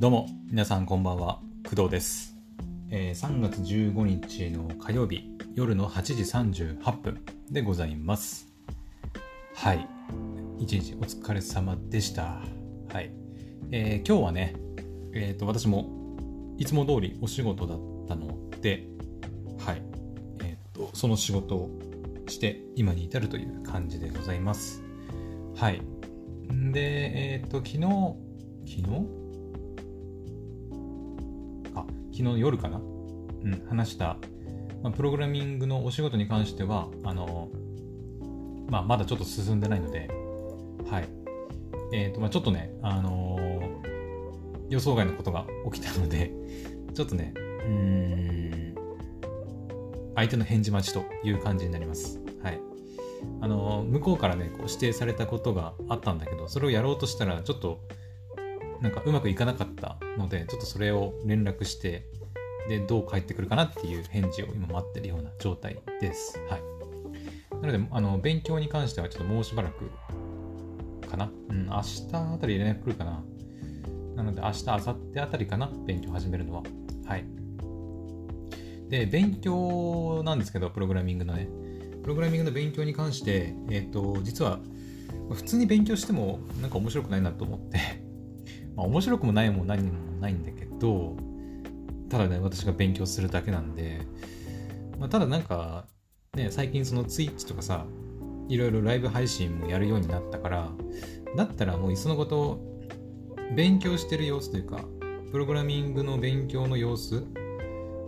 どうも皆さんこんばんは。工藤です、えー3月15日の火曜日夜の8時38分でございます。はい。一日お疲れ様でした。はい、えー今日はねえっ、と私もいつも通りお仕事だったのではい。えっ、とその仕事をして今に至るという感じでございます。はい。でえっ、と昨日昨日？昨日の夜かな、うん、話した、まあ、プログラミングのお仕事に関してはあの、まあ、まだちょっと進んでないので、はい。えーとまあ、ちょっとね、あのー予想外のことが起きたので ちょっとねうーん相手の返事待ちという感じになります。はい。あのー向こうからねこう指定されたことがあったんだけどそれをやろうとしたらちょっとなんかうまくいかなかったので、ちょっとそれを連絡して、で、どう返ってくるかなっていう返事を今待ってるような状態です。はい。なので、あの、勉強に関してはちょっともうしばらくかな。うん、明日あたり連絡来るかな。なので、明日、明後日あたりかな。勉強始めるのは。はい。で、勉強なんですけど、プログラミングのね。プログラミングの勉強に関して、えっ、と、実は、普通に勉強してもなんか面白くないなと思って、まあ、面白くもないもん何もないんだけど、ただね、私が勉強するだけなんで、まあ、ただなんか、ね、最近その Twitch とかさ、いろいろライブ配信もやるようになったから、だったらもういっそのこと、勉強してる様子というか、プログラミングの勉強の様子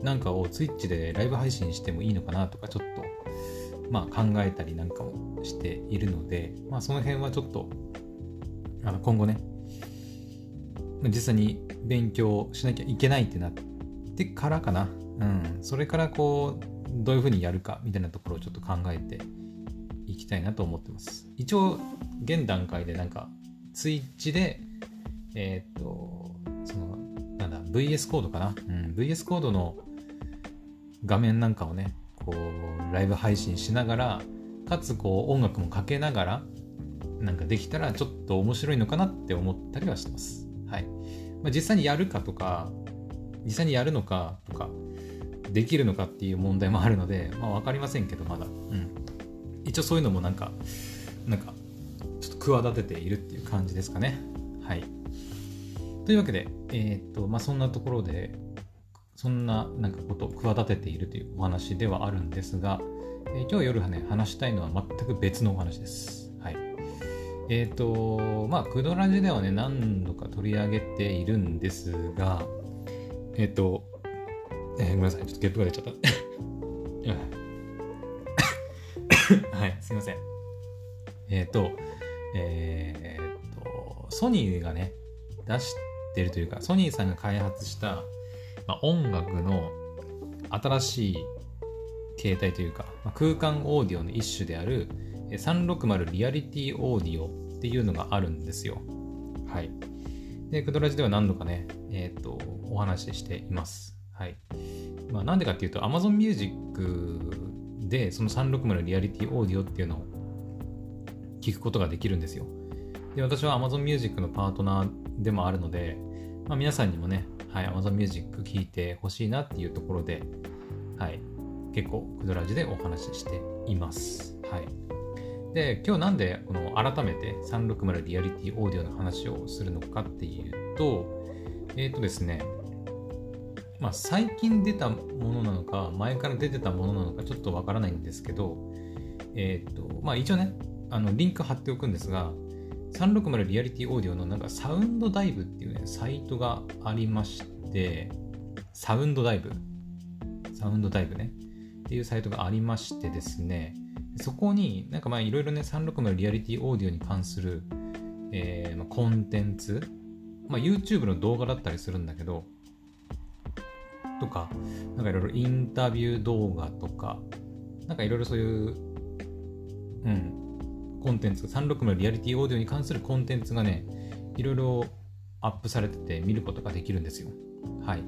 なんかを Twitch でライブ配信してもいいのかなとか、ちょっと、まあ考えたりなんかもしているので、まあその辺はちょっと、あの今後ね、実際に勉強しなきゃいけないってなってからかな。うん。それからこう、どういうふうにやるかみたいなところをちょっと考えていきたいなと思ってます。一応、現段階でなんか、ツイッチで、えーっと、その、なんだ、VS コードかな。うん。VS コードの画面なんかをね、こう、ライブ配信しながら、かつこう、音楽もかけながら、なんかできたらちょっと面白いのかなって思ったりはしてます。はい。まあ、実際にやるかとか、実際にやるのかとか、できるのかっていう問題もあるので、まあわかりませんけど、まだ。うん。一応そういうのもなんか、なんか、ちょっと企てているっていう感じですかね。はい。というわけで、えーっと、まあそんなところで、そんななんかことを企てているというお話ではあるんですが、えー今日夜はね、話したいのは全く別のお話です。えっ、と、まあ、クドラジではね、何度か取り上げているんですが、えっ、と、えーごめんなさい、ちょっとゲップが出ちゃった。はい、すいません。えっ、と、えっ、と、ソニーがね、出してるというか、ソニーさんが開発した、まあ、音楽の新しい形態というか、まあ、空間オーディオの一種である360リアリティオーディオっていうのがあるんですよ。はい。で、クドラジでは何度かね、えっ、と、お話ししています。はい。まあ、なんでかっていうと、Amazon Music でその360リアリティオーディオっていうのを聞くことができるんですよ。で、私は Amazon Music のパートナーでもあるので、まあ、皆さんにもね、はい、Amazon Music 聞いてほしいなっていうところで、はい、結構クドラジでお話ししています。はい。で、今日なんでこの改めて360リアリティオーディオの話をするのかっていうと、えっ、とですね、まあ最近出たものなのか、前から出てたものなのかちょっとわからないんですけど、えっ、と、まあ一応ね、あのリンク貼っておくんですが、360リアリティオーディオのなんかサウンドダイブっていうね、サイトがありまして、サウンドダイブ、サウンドダイブね、っていうサイトがありましてですね、そこになんかまあいろいろね、360リアリティオーディオに関する、えーまあ、コンテンツ、まあ、YouTube の動画だったりするんだけど、とか、なんかいろいろインタビュー動画とか、なんかいろいろそういう、うん、コンテンツ、360リアリティオーディオに関するコンテンツがね、いろいろアップされてて見ることができるんですよ。はい。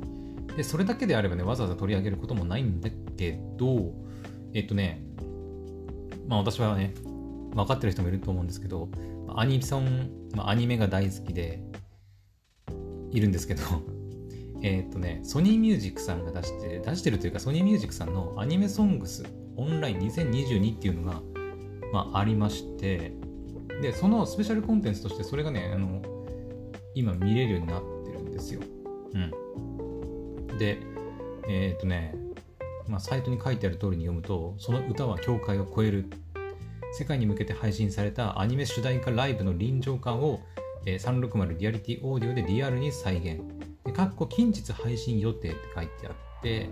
で、それだけであればね、わざわざ取り上げることもないんだけど、えっとね、まあ私はね、分かってる人もいると思うんですけど、アニソン、まあ、アニメが大好きで、いるんですけど、えっとね、ソニーミュージックさんが出して、出してるというか、ソニーミュージックさんのアニメソングスオンライン2022っていうのが、まあ、ありまして、で、そのスペシャルコンテンツとして、それがね、あの、今見れるようになってるんですよ。うん。で、えーっとね、まあ、サイトに書いてある通りに読むと、その歌は境界を越える。世界に向けて配信されたアニメ主題歌ライブの臨場感を、えー、360リアリティオーディオでリアルに再現。で、かっこ近日配信予定って書いてあって、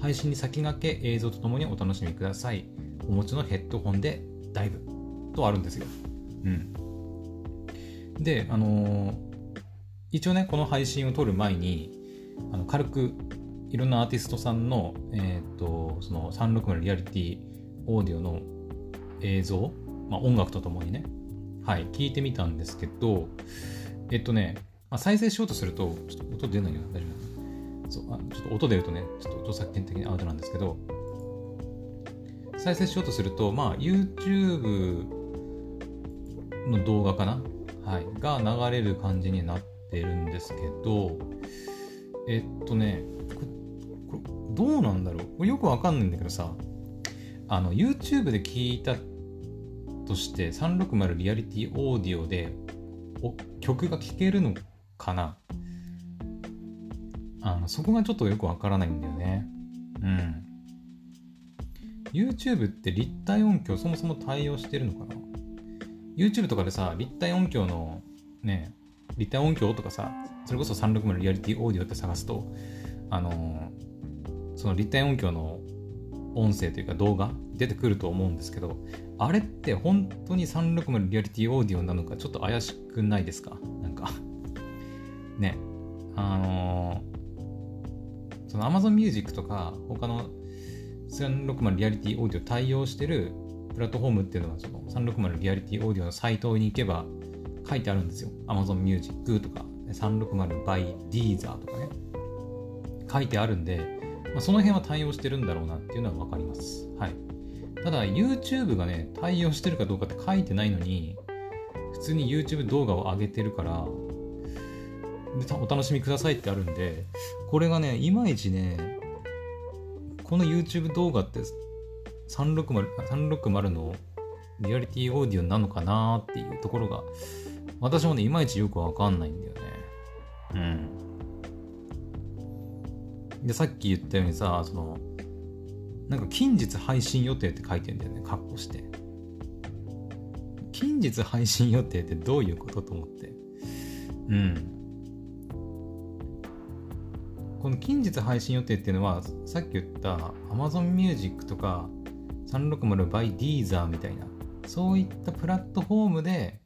配信に先駆け映像とともにお楽しみください。お持ちのヘッドホンでダイブとあるんですよ。うん。で、あのー、一応ね、この配信を撮る前に、あの軽くいろんなアーティストさんの、え、ー、と、その360リアリティオーディオの映像、まあ、音楽とともにね、はい、聞いてみたんですけど、えっとね、まあ、再生しようとすると、ちょっと音出ないよ大丈夫そうあちょっと音出るとね、ちょっと音作権的にアウトなんですけど、再生しようとすると、まあ、YouTube の動画かな？はい。が流れる感じになってるんですけど、えっとね、どうなんだろうこれよくわかんないんだけどさ、あの、YouTube で聞いたとして、360リアリティオーディオで曲が聴けるのかな？あのそこがちょっとよくわからないんだよね。うん。YouTube って立体音響そもそも対応してるのかな ?YouTube とかでさ、立体音響のね、立体音響とかさ、それこそ360リアリティオーディオって探すと、あのー、その立体音響の音声というか動画出てくると思うんですけど、あれって本当に360リアリティオーディオなのかちょっと怪しくないですか？なんか ね。あのー、その Amazon Music とか他の360リアリティオーディオ対応してるプラットフォームっていうのはその360リアリティオーディオのサイトに行けば書いてあるんですよ。Amazon Music とか360 by Deezer とかね。書いてあるんで、まあ、その辺は対応してるんだろうなっていうのはわかります。はい。ただ YouTube がね、対応してるかどうかって書いてないのに、普通に YouTube 動画を上げてるから、お楽しみくださいってあるんで、これがね、いまいちね、この YouTube 動画って360 360のリアリティオーディオなのかなっていうところが、私もね、いまいちよくわかんないんだよね。うん。で、さっき言ったようにさ、その、なんか近日配信予定って書いてんだよね、カッコして。近日配信予定ってどういうことと思って。うん。この近日配信予定っていうのは、さっき言った Amazon Music とか360 by Deezer みたいな、そういったプラットフォームで、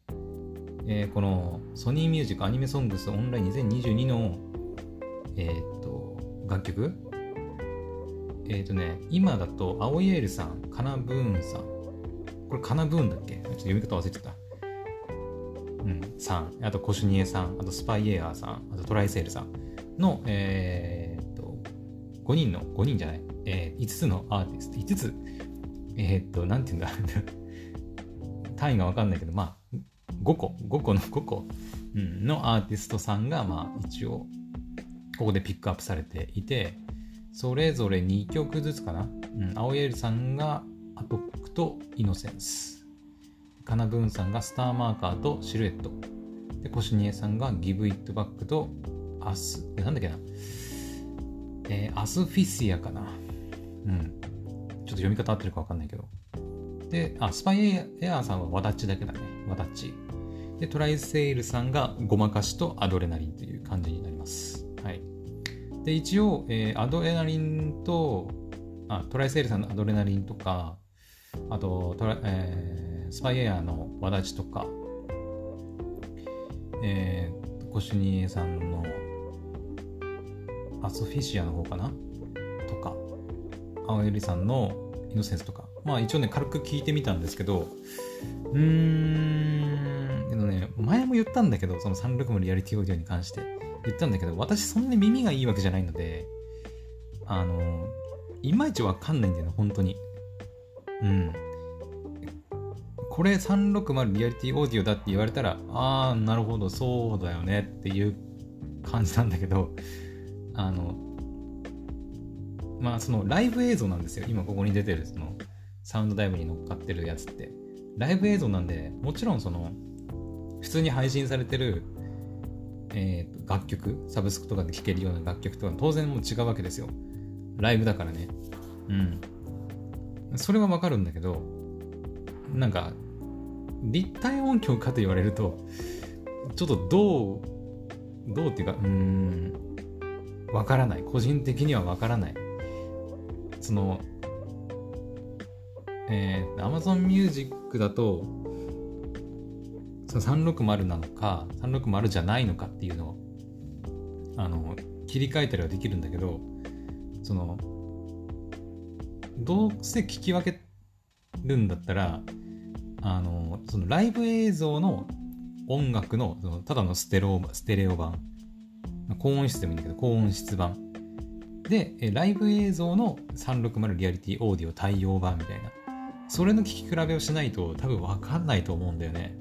えー、このソニーミュージックアニメソングスオンライン2022の、えー、っと、楽曲？えっ、ー、とね、今だと、青イエールさん、カナブーンさん。これカナブーンだっけ？ちょっと読み方忘れちゃった。うん、さん。あと、コシュニエさん。あと、スパイエアーさん。あと、トライセールさんの、えー、っと、5人の、5人じゃない、えー、5つのアーティスト、5つ、えー、っと、なんて言うんだ？単位がわかんないけど、まあ、5個、5個の5個、うん、のアーティストさんが、まあ、一応、ここでピックアップされていて、それぞれ2曲ずつかな？うん、青柳さんがアトックとイノセンス。カナブーンさんがスターマーカーとシルエット。で、コシニエさんがギブイットバックとアス、なんだっけな？えー、アスフィシアかな。うん。ちょっと読み方合ってるかわかんないけど。で、あ、スパイエアーさんはワダッチだけだね。ワダッチ。で、トライセールさんがごまかしとアドレナリンという感じになります。で、一応、えー、アドレナリンと、あ、トライセールさんのアドレナリンとか、あと、トラえー、スパイエアのわだちとか、えー、コシュニエさんのアスフィシアの方かな？とか、青柳さんのイノセンスとか、まあ一応ね、軽く聞いてみたんですけど、うーん、けどね、前も言ったんだけど、その360リアリティオーディオに関して。言ったんだけど、私そんなに耳がいいわけじゃないので、あの、いまいちわかんないんだよね、本当に。うん。これ360リアリティオーディオだって言われたら、ああ、なるほど、そうだよねっていう感じなんだけどあのまあそのライブ映像なんですよ今ここに出てるそのサウンドダイブに乗っかってるやつってライブ映像なんでもちろんその普通に配信されてる、えー、楽曲サブスクとかで聴けるような楽曲とは当然もう違うわけですよ。ライブだからね。うん。それはわかるんだけどなんか立体音響かと言われるとちょっとどうどうっていうかうーん。わからない。個人的にはわからない。そのえー、Amazon Music だとその360なのか360じゃないのかっていうのをあの切り替えたりはできるんだけどそのどうせ聞き分けるんだったらあのそのライブ映像の音楽のそのただのステレオステレオ版高音質でもいいんだけど高音質版。でライブ映像の360リアリティオーディオ対応版みたいな。それの聞き比べをしないと多分分かんないと思うんだよね。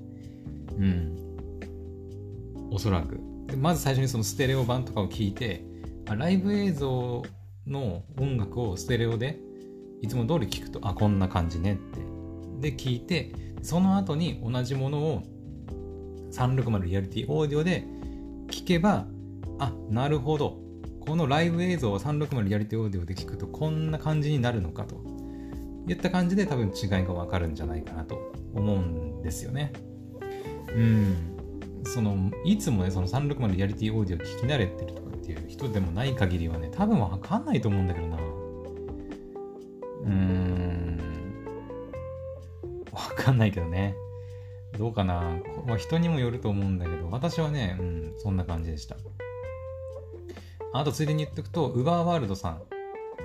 うん。おそらく。でまず最初にそのステレオ版とかを聞いてライブ映像の音楽をステレオでいつも通り聞くとあこんな感じねって。で聞いてその後に同じものを360リアリティオーディオで聞けばあなるほど。このライブ映像を360リアリティオーディオで聞くとこんな感じになるのかと。いった感じで多分違いがわかるんじゃないかなと思うんですよね。うん。そのいつもねその360リアリティオーディオ聞き慣れてるとかっていう人でもない限りはね多分わかんないと思うんだけどな。うーん。わかんないけどね。どうかな、まあ、人にもよると思うんだけど、私はね、うん、そんな感じでした。あと、ついでに言っておくと、ウバーワールドさん。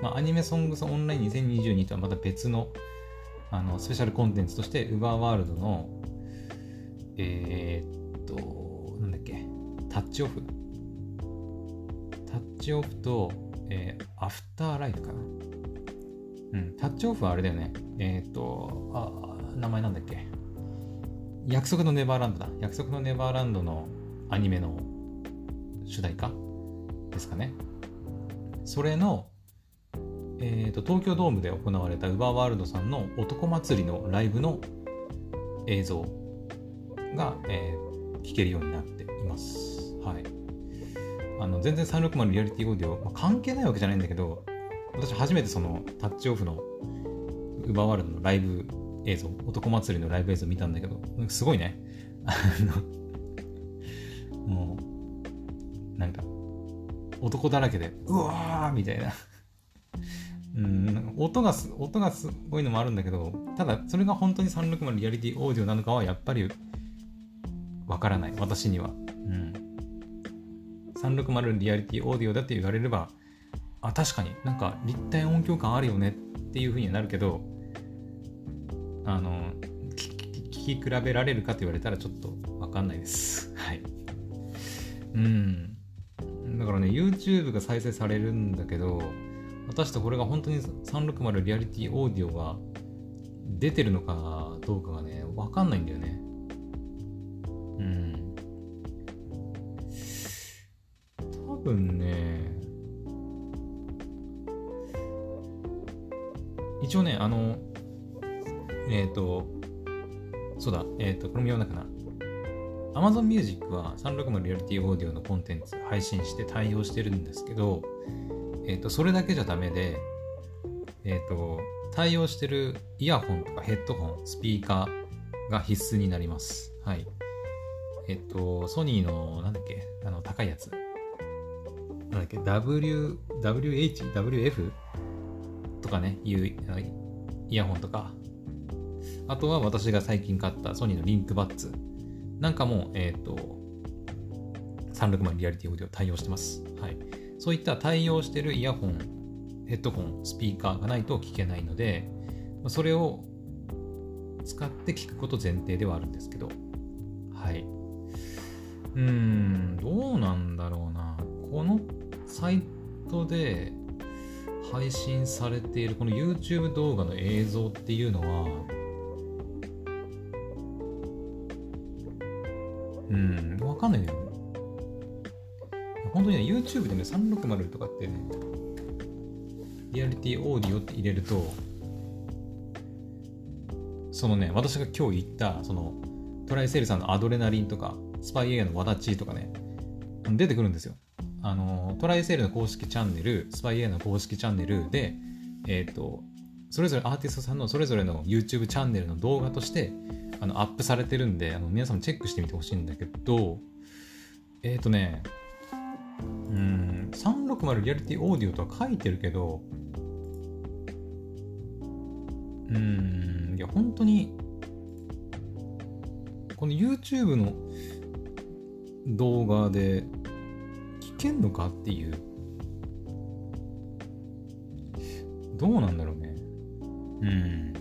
まあ、アニメソングスオンライン2022とはまた別のあのスペシャルコンテンツとして、ウバーワールドの、えー、っと、なんだっけ、タッチオフ？タッチオフと、えー、アフターライフかな？うん、タッチオフはあれだよね。えー、っと、あ、名前なんだっけ？約束のネバーランドだ。約束のネバーランドのアニメの主題歌？ですかね。それの、えーと、東京ドームで行われたウバーワールドさんの男祭りのライブの映像が、えー、聞けるようになっています。はい。あの全然360リアリティオーディオ、まあ、関係ないわけじゃないんだけど、私初めてそのタッチオフのウバーワールドのライブ映像、男祭りのライブ映像見たんだけど、すごいね。もう、なんか、男だらけで、うわーみたいな。うん、音がす、音がすごいのもあるんだけど、ただ、それが本当に360リアリティオーディオなのかは、やっぱり、わからない。私には。うん。360リアリティオーディオだって言われれば、あ、確かになんか立体音響感あるよねっていう風になるけど、あの聞き比べられるかと言われたらちょっと分かんないです。はい。うん。だからね、YouTube が再生されるんだけど、果たしてこれが本当に360リアリティオーディオが出てるのかどうかがね、分かんないんだよね。分ね、一応ね、あの、えっ、ー、と、そうだ、えっ、ー、と、これも読んだかな。Amazon Music は360リアリティオーディオのコンテンツ配信して対応してるんですけど、えっ、ー、と、それだけじゃダメで、えっ、と、対応してるイヤホンとかヘッドホン、スピーカーが必須になります。はい。えっと、ソニーの、なんだっけ、あの、高いやつ。なんだっけ、W、WH、WF とかね、いうイヤホンとか、あとは私が最近買ったソニーのリンクバッツなんかも、えっ、ー、と、360リアリティオーディオ対応してます。はい。そういった対応してるイヤホン、ヘッドホン、スピーカーがないと聞けないので、それを使って聞くこと前提ではあるんですけど、はい。うーん、どうなんだろうな。このサイトで配信されているこの YouTube 動画の映像っていうのは、うん、わかんないんだよね。本当にね、YouTube でね、360とかってね、リアリティオーディオって入れると、そのね、私が今日言った、その、トライセールさんのアドレナリンとか、スパイエアのワダチーとかね、出てくるんですよ。あの、トライセールの公式チャンネル、スパイエアの公式チャンネルで、え、ー、と、それぞれアーティストさんのそれぞれの YouTube チャンネルの動画としてあのアップされてるんであの皆さんもチェックしてみてほしいんだけどえっ、ー、とねうん360リアリティオーディオとは書いてるけどうんいや本当にこの YouTube の動画でけんのかっていうどうなんだろうねうん。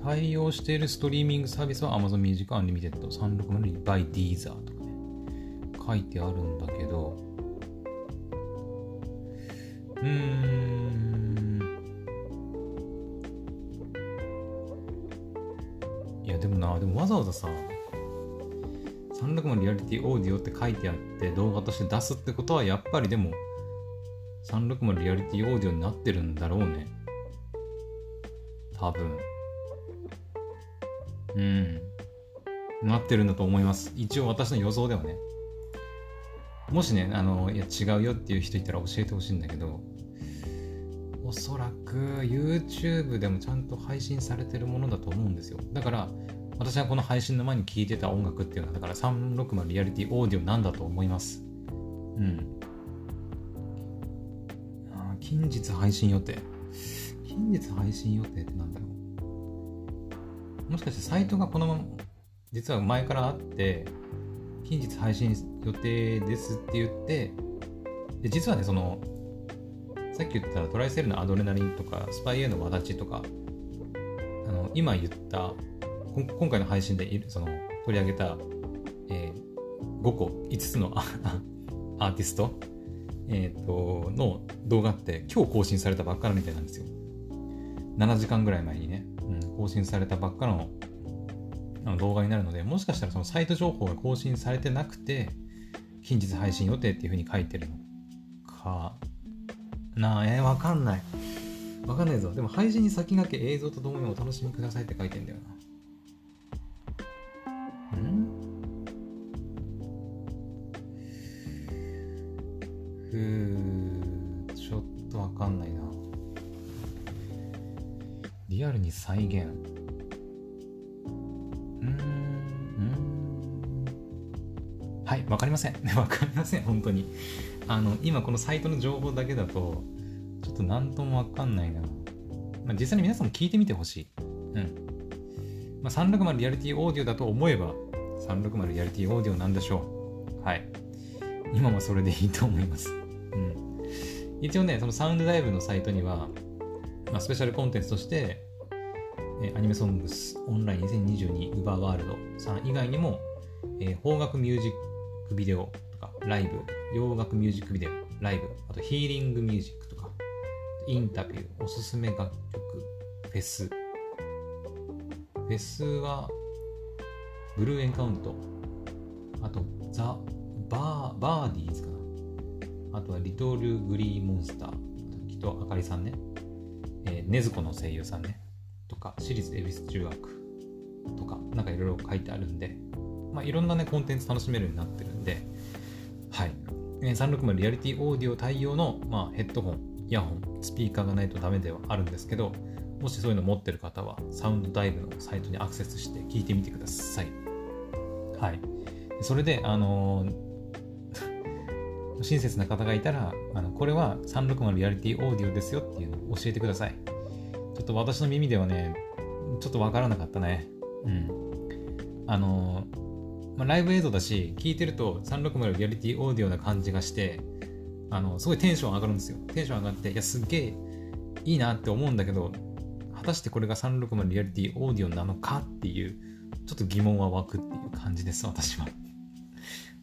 対応しているストリーミングサービスは Amazon Music Unlimited 360 by Deezer とかね、書いてあるんだけど、うーん。いや、でもな、でもわざわざさ、360リアリティオーディオって書いてあって動画として出すってことはやっぱりでも360リアリティオーディオになってるんだろうね。多分。うん。なってるんだと思います。一応私の予想ではね。もしね、あの、いや違うよっていう人いたら教えてほしいんだけど、おそらく YouTube でもちゃんと配信されてるものだと思うんですよ。だから、私はこの配信の前に聴いてた音楽っていうのは、だから360リアリティオーディオなんだと思います。うん。あ近日配信予定。近日配信予定ってなんだろうもしかしてサイトがこのまま実は前からあって近日配信予定ですって言ってで実はねそのさっき言ったトライセルのアドレナリンとかスパイエのわだちとかあの今言った今回の配信でその取り上げた、えー、5個5つの アーティスト、えーとの動画って今日更新されたばっかりみたいなんですよ7時間ぐらい前にね、うん、更新されたばっかのの動画になるので、もしかしたらそのサイト情報が更新されてなくて、近日配信予定っていうふうに書いてるのかな？あ、えー、わかんない。わかんないぞ。でも配信に先駆け映像とともにお楽しみくださいって書いてんだよな。せん。わかりません本当に。あの今このサイトの情報だけだとちょっと何ともわかんないな、まあ、実際に皆さんも聞いてみてほしい。うん。まあ、360リアリティオーディオだと思えば360リアリティオーディオなんでしょう。はい。今はそれでいいと思います。うん。一応ねそのサウンドライブのサイトにはまあ、スペシャルコンテンツとして、えアニメソングスオンライン2022ウバーワールドさん以外にも、えー、邦楽ミュージックビデオとかライブ、洋楽ミュージックビデオ、ライブ、あとヒーリングミュージックとか、インタビュー、おすすめ楽曲、フェス。フェスは、ブルーエンカウント、あと、ザ・バー、バーディーズかな。あとは、リトル・グリー・モンスター、きっとあかりさんね。えー、ねずこの声優さんね、とか、私立恵比寿中学とか、なんかいろいろ書いてあるんで、まあ、いろんなね、コンテンツ楽しめるようになってるんで、はい。360リアリティオーディオ対応の、まあ、ヘッドホン、イヤホン、スピーカーがないとダメではあるんですけど、もしそういうの持ってる方は、サウンドダイブのサイトにアクセスして聞いてみてください。はい。それで、あのー 親切な方がいたら、あのこれは360リアリティオーディオですよっていうのを教えてください。ちょっと私の耳ではね、ちょっとわからなかったね。うん。あの、まあ、ライブ映像だし、聞いてると360リアリティオーディオな感じがして、あの、すごいテンション上がるんですよ。テンション上がって、いや、すっげえいいなって思うんだけど、果たしてこれが360リアリティオーディオなのかっていう、ちょっと疑問は湧くっていう感じです、私は。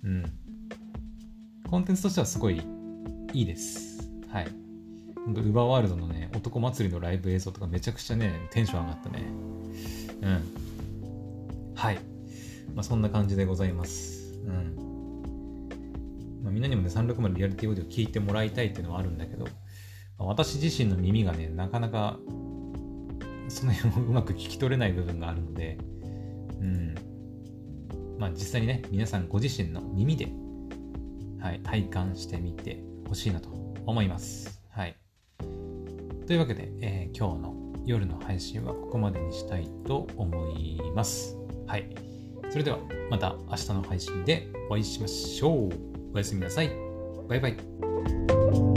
うん。コンテンツとしてはすごいいいです。はい。ウバーワールドのね、男祭りのライブ映像とかめちゃくちゃね、テンション上がったね。うん。はい。まあ、そんな感じでございます。うん。まあ、みんなにもね、360リアリティオーディオ聞いてもらいたいっていうのはあるんだけど、まあ、私自身の耳がね、なかなかその辺をうまく聞き取れない部分があるので、うん。まあ実際にね、皆さんご自身の耳で、はい、体感してみてほしいなと思います。はい。というわけで、えー、今日の夜の配信はここまでにしたいと思います。はい。それではまた明日の配信でお会いしましょう。おやすみなさい。バイバイ。